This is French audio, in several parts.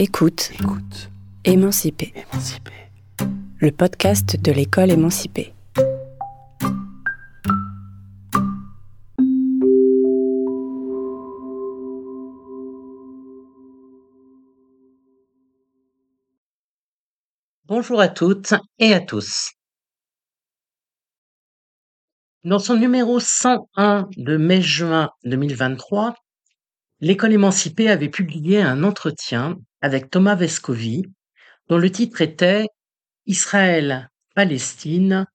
Écoute. Écoute. Émancipé. Émancipé. Le podcast de l'école émancipée. Bonjour à toutes et à tous. Dans son numéro 101 de mai-juin 2023, l'école émancipée avait publié un entretien avec Thomas Vescovi dont le titre était Israël-Palestine,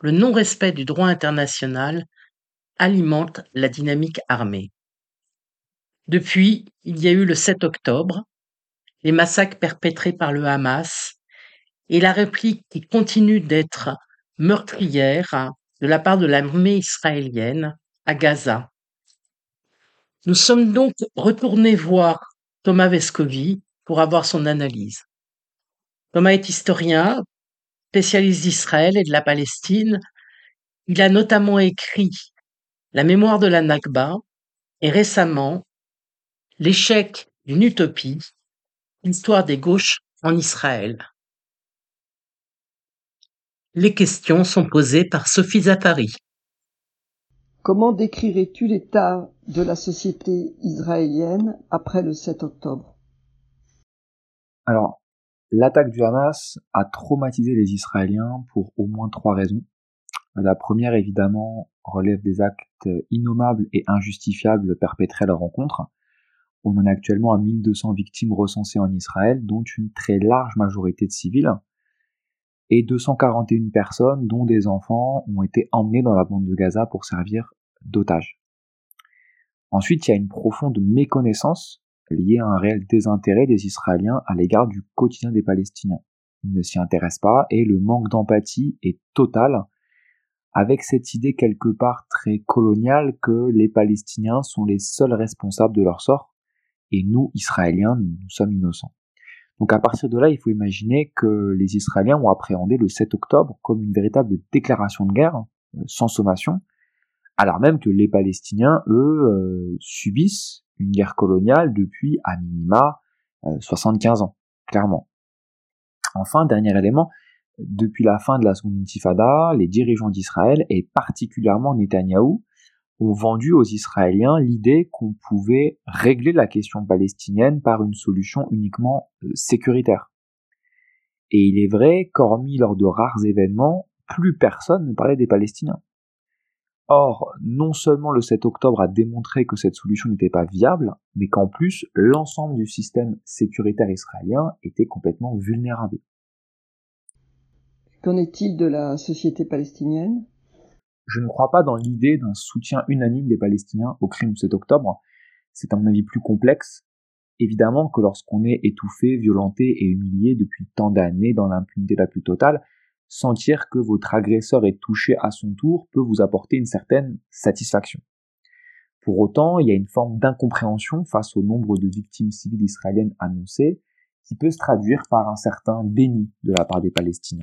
le non-respect du droit international alimente la dynamique armée. Depuis, il y a eu le 7 octobre, les massacres perpétrés par le Hamas et la réplique qui continue d'être meurtrière de la part de l'armée israélienne à Gaza. Nous sommes donc retournés voir Thomas Vescovi pour avoir son analyse. Thomas est historien, spécialiste d'Israël et de la Palestine. Il a notamment écrit La mémoire de la Nakba et récemment L'échec d'une utopie, l'histoire des gauches en Israël. Les questions sont posées par Sophie Zafari. Comment décrirais-tu l'état de la société israélienne après le 7 octobre? Alors, l'attaque du Hamas a traumatisé les Israéliens pour au moins trois raisons. La première, évidemment, relève des actes innommables et injustifiables perpétrés à leur rencontre. On en a actuellement à 1200 victimes recensées en Israël, dont une très large majorité de civils et 241 personnes, dont des enfants, ont été emmenés dans la bande de Gaza pour servir d'otages. Ensuite, il y a une profonde méconnaissance liée à un réel désintérêt des Israéliens à l'égard du quotidien des Palestiniens. Ils ne s'y intéressent pas et le manque d'empathie est total avec cette idée quelque part très coloniale que les Palestiniens sont les seuls responsables de leur sort et nous, Israéliens, nous sommes innocents. Donc à partir de là, il faut imaginer que les Israéliens ont appréhendé le 7 octobre comme une véritable déclaration de guerre, euh, sans sommation, alors même que les Palestiniens, eux, euh, subissent une guerre coloniale depuis à minima 75 euh, ans, clairement. Enfin, dernier élément, depuis la fin de la seconde intifada, les dirigeants d'Israël, et particulièrement Netanyahou, ont vendu aux Israéliens l'idée qu'on pouvait régler la question palestinienne par une solution uniquement euh, sécuritaire. Et il est vrai qu'hormis lors de rares événements, plus personne ne parlait des Palestiniens. Or, non seulement le 7 octobre a démontré que cette solution n'était pas viable, mais qu'en plus, l'ensemble du système sécuritaire israélien était complètement vulnérable. Qu'en est-il de la société palestinienne? Je ne crois pas dans l'idée d'un soutien unanime des Palestiniens au crime du 7 octobre. C'est à mon avis plus complexe. Évidemment que lorsqu'on est étouffé, violenté et humilié depuis tant d'années dans l'impunité la plus totale, sentir que votre agresseur est touché à son tour peut vous apporter une certaine satisfaction. Pour autant, il y a une forme d'incompréhension face au nombre de victimes civiles israéliennes annoncées qui peut se traduire par un certain déni de la part des Palestiniens.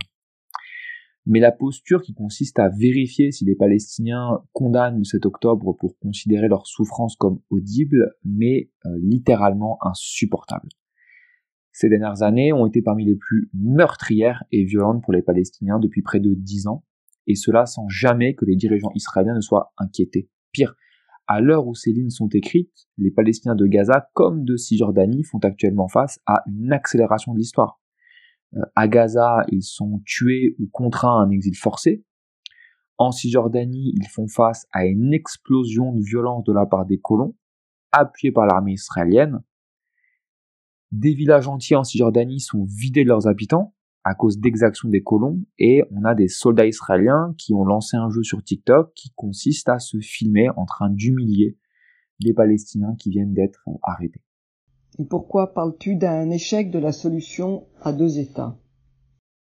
Mais la posture qui consiste à vérifier si les Palestiniens condamnent le 7 octobre pour considérer leur souffrance comme audible, mais euh, littéralement insupportable. Ces dernières années ont été parmi les plus meurtrières et violentes pour les Palestiniens depuis près de dix ans, et cela sans jamais que les dirigeants israéliens ne soient inquiétés. Pire, à l'heure où ces lignes sont écrites, les Palestiniens de Gaza comme de Cisjordanie font actuellement face à une accélération de l'histoire. Euh, à Gaza, ils sont tués ou contraints à un exil forcé. En Cisjordanie, ils font face à une explosion de violence de la part des colons, appuyés par l'armée israélienne. Des villages entiers en Cisjordanie sont vidés de leurs habitants à cause d'exactions des colons et on a des soldats israéliens qui ont lancé un jeu sur TikTok qui consiste à se filmer en train d'humilier les Palestiniens qui viennent d'être arrêtés. Et pourquoi parles-tu d'un échec de la solution à deux États?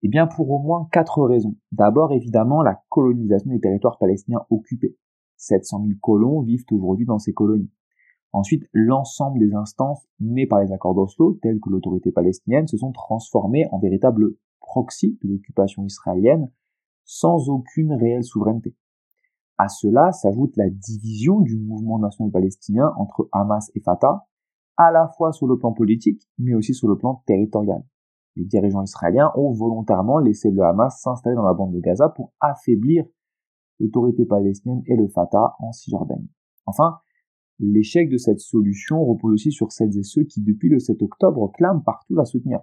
Eh bien pour au moins quatre raisons. D'abord évidemment la colonisation des territoires palestiniens occupés. 700 000 colons vivent aujourd'hui dans ces colonies. Ensuite, l'ensemble des instances nées par les accords d'Oslo, telles que l'autorité palestinienne, se sont transformées en véritables proxy de l'occupation israélienne, sans aucune réelle souveraineté. À cela s'ajoute la division du mouvement national palestinien entre Hamas et Fatah, à la fois sur le plan politique, mais aussi sur le plan territorial. Les dirigeants israéliens ont volontairement laissé le Hamas s'installer dans la bande de Gaza pour affaiblir l'autorité palestinienne et le Fatah en Cisjordanie. Enfin, l'échec de cette solution repose aussi sur celles et ceux qui, depuis le 7 octobre, clament partout la soutenir.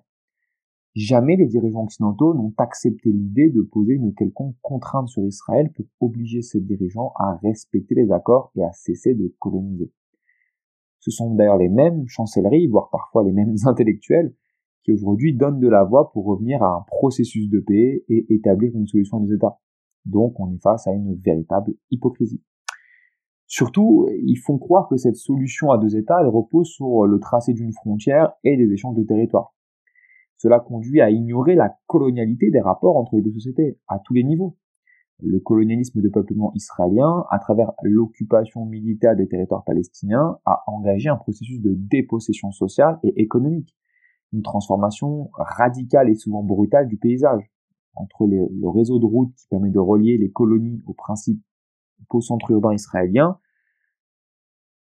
Jamais les dirigeants occidentaux n'ont accepté l'idée de poser une quelconque contrainte sur Israël pour obliger ces dirigeants à respecter les accords et à cesser de coloniser. Ce sont d'ailleurs les mêmes chancelleries, voire parfois les mêmes intellectuels, qui aujourd'hui donnent de la voix pour revenir à un processus de paix et établir une solution à deux États. Donc on est face à une véritable hypocrisie. Surtout, ils font croire que cette solution à deux États elle repose sur le tracé d'une frontière et des échanges de territoires. Cela conduit à ignorer la colonialité des rapports entre les deux sociétés, à tous les niveaux. Le colonialisme de peuplement israélien, à travers l'occupation militaire des territoires palestiniens, a engagé un processus de dépossession sociale et économique, une transformation radicale et souvent brutale du paysage, entre le réseau de routes qui permet de relier les colonies aux principaux centres urbains israéliens,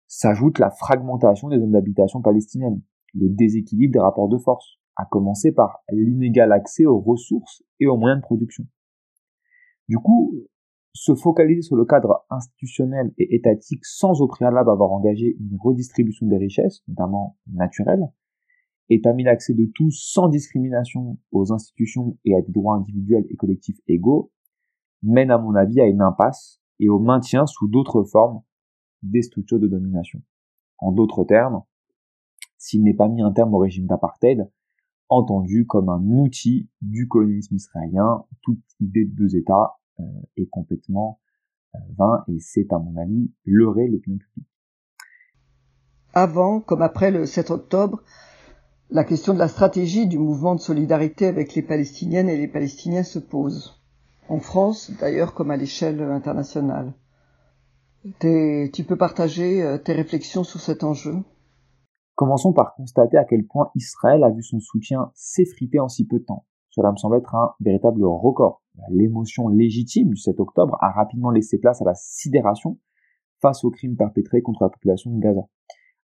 s'ajoute la fragmentation des zones d'habitation palestiniennes, le déséquilibre des rapports de force, à commencer par l'inégal accès aux ressources et aux moyens de production. Du coup, se focaliser sur le cadre institutionnel et étatique sans au préalable avoir engagé une redistribution des richesses, notamment naturelles, et permis l'accès de tous sans discrimination aux institutions et à des droits individuels et collectifs égaux, mène à mon avis à une impasse et au maintien sous d'autres formes des structures de domination. En d'autres termes, s'il n'est pas mis un terme au régime d'apartheid, entendu comme un outil du colonialisme israélien. Toute idée de deux États euh, est complètement euh, vain et c'est à mon avis leurrer l'opinion publique. Avant comme après le 7 octobre, la question de la stratégie du mouvement de solidarité avec les Palestiniennes et les Palestiniens se pose. En France, d'ailleurs, comme à l'échelle internationale. Tu peux partager euh, tes réflexions sur cet enjeu? Commençons par constater à quel point Israël a vu son soutien s'effriter en si peu de temps. Cela me semble être un véritable record. L'émotion légitime du 7 octobre a rapidement laissé place à la sidération face aux crimes perpétrés contre la population de Gaza.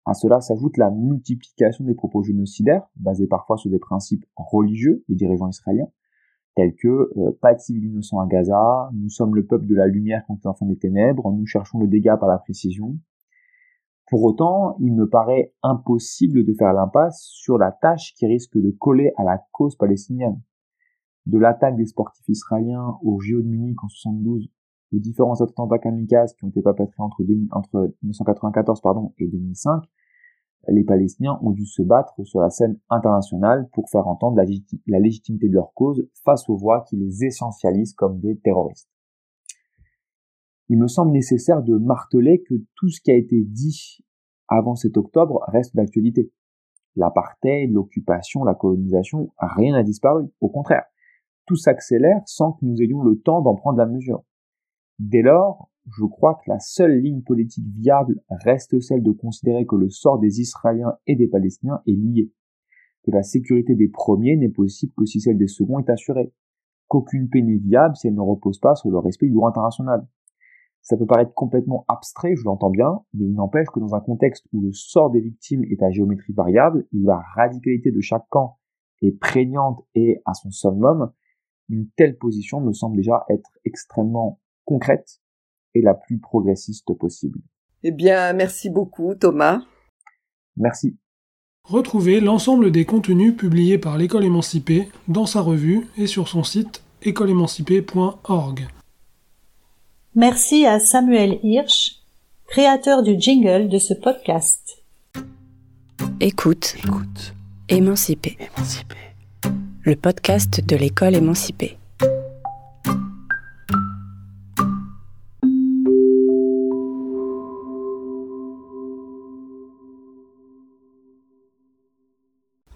À cela s'ajoute la multiplication des propos génocidaires, basés parfois sur des principes religieux des dirigeants israéliens, tels que euh, pas de civils innocents à Gaza, nous sommes le peuple de la lumière contre l'enfant des ténèbres, nous cherchons le dégât par la précision, pour autant, il me paraît impossible de faire l'impasse sur la tâche qui risque de coller à la cause palestinienne. De l'attaque des sportifs israéliens au JO de Munich en 72, aux différents attentats kamikazes qui ont été perpétrés entre, entre 1994 pardon, et 2005, les Palestiniens ont dû se battre sur la scène internationale pour faire entendre la légitimité de leur cause face aux voix qui les essentialisent comme des terroristes il me semble nécessaire de marteler que tout ce qui a été dit avant cet octobre reste d'actualité. L'apartheid, l'occupation, la colonisation, rien n'a disparu. Au contraire, tout s'accélère sans que nous ayons le temps d'en prendre la mesure. Dès lors, je crois que la seule ligne politique viable reste celle de considérer que le sort des Israéliens et des Palestiniens est lié, que la sécurité des premiers n'est possible que si celle des seconds est assurée, qu'aucune paix n'est viable si elle ne repose pas sur le respect du droit international, ça peut paraître complètement abstrait, je l'entends bien, mais il n'empêche que dans un contexte où le sort des victimes est à géométrie variable, où la radicalité de chaque camp est prégnante et à son summum, une telle position me semble déjà être extrêmement concrète et la plus progressiste possible. Eh bien, merci beaucoup Thomas. Merci. Retrouvez l'ensemble des contenus publiés par l'école émancipée dans sa revue et sur son site écoleémancipée.org. Merci à Samuel Hirsch, créateur du jingle de ce podcast. Écoute, Écoute. Émancipé. Le podcast de l'école émancipée.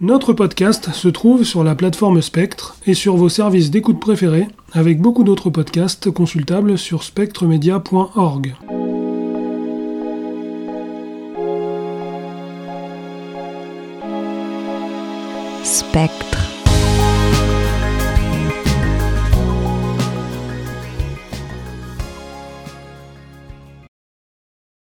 Notre podcast se trouve sur la plateforme Spectre et sur vos services d'écoute préférés, avec beaucoup d'autres podcasts consultables sur spectremedia.org. Spectre.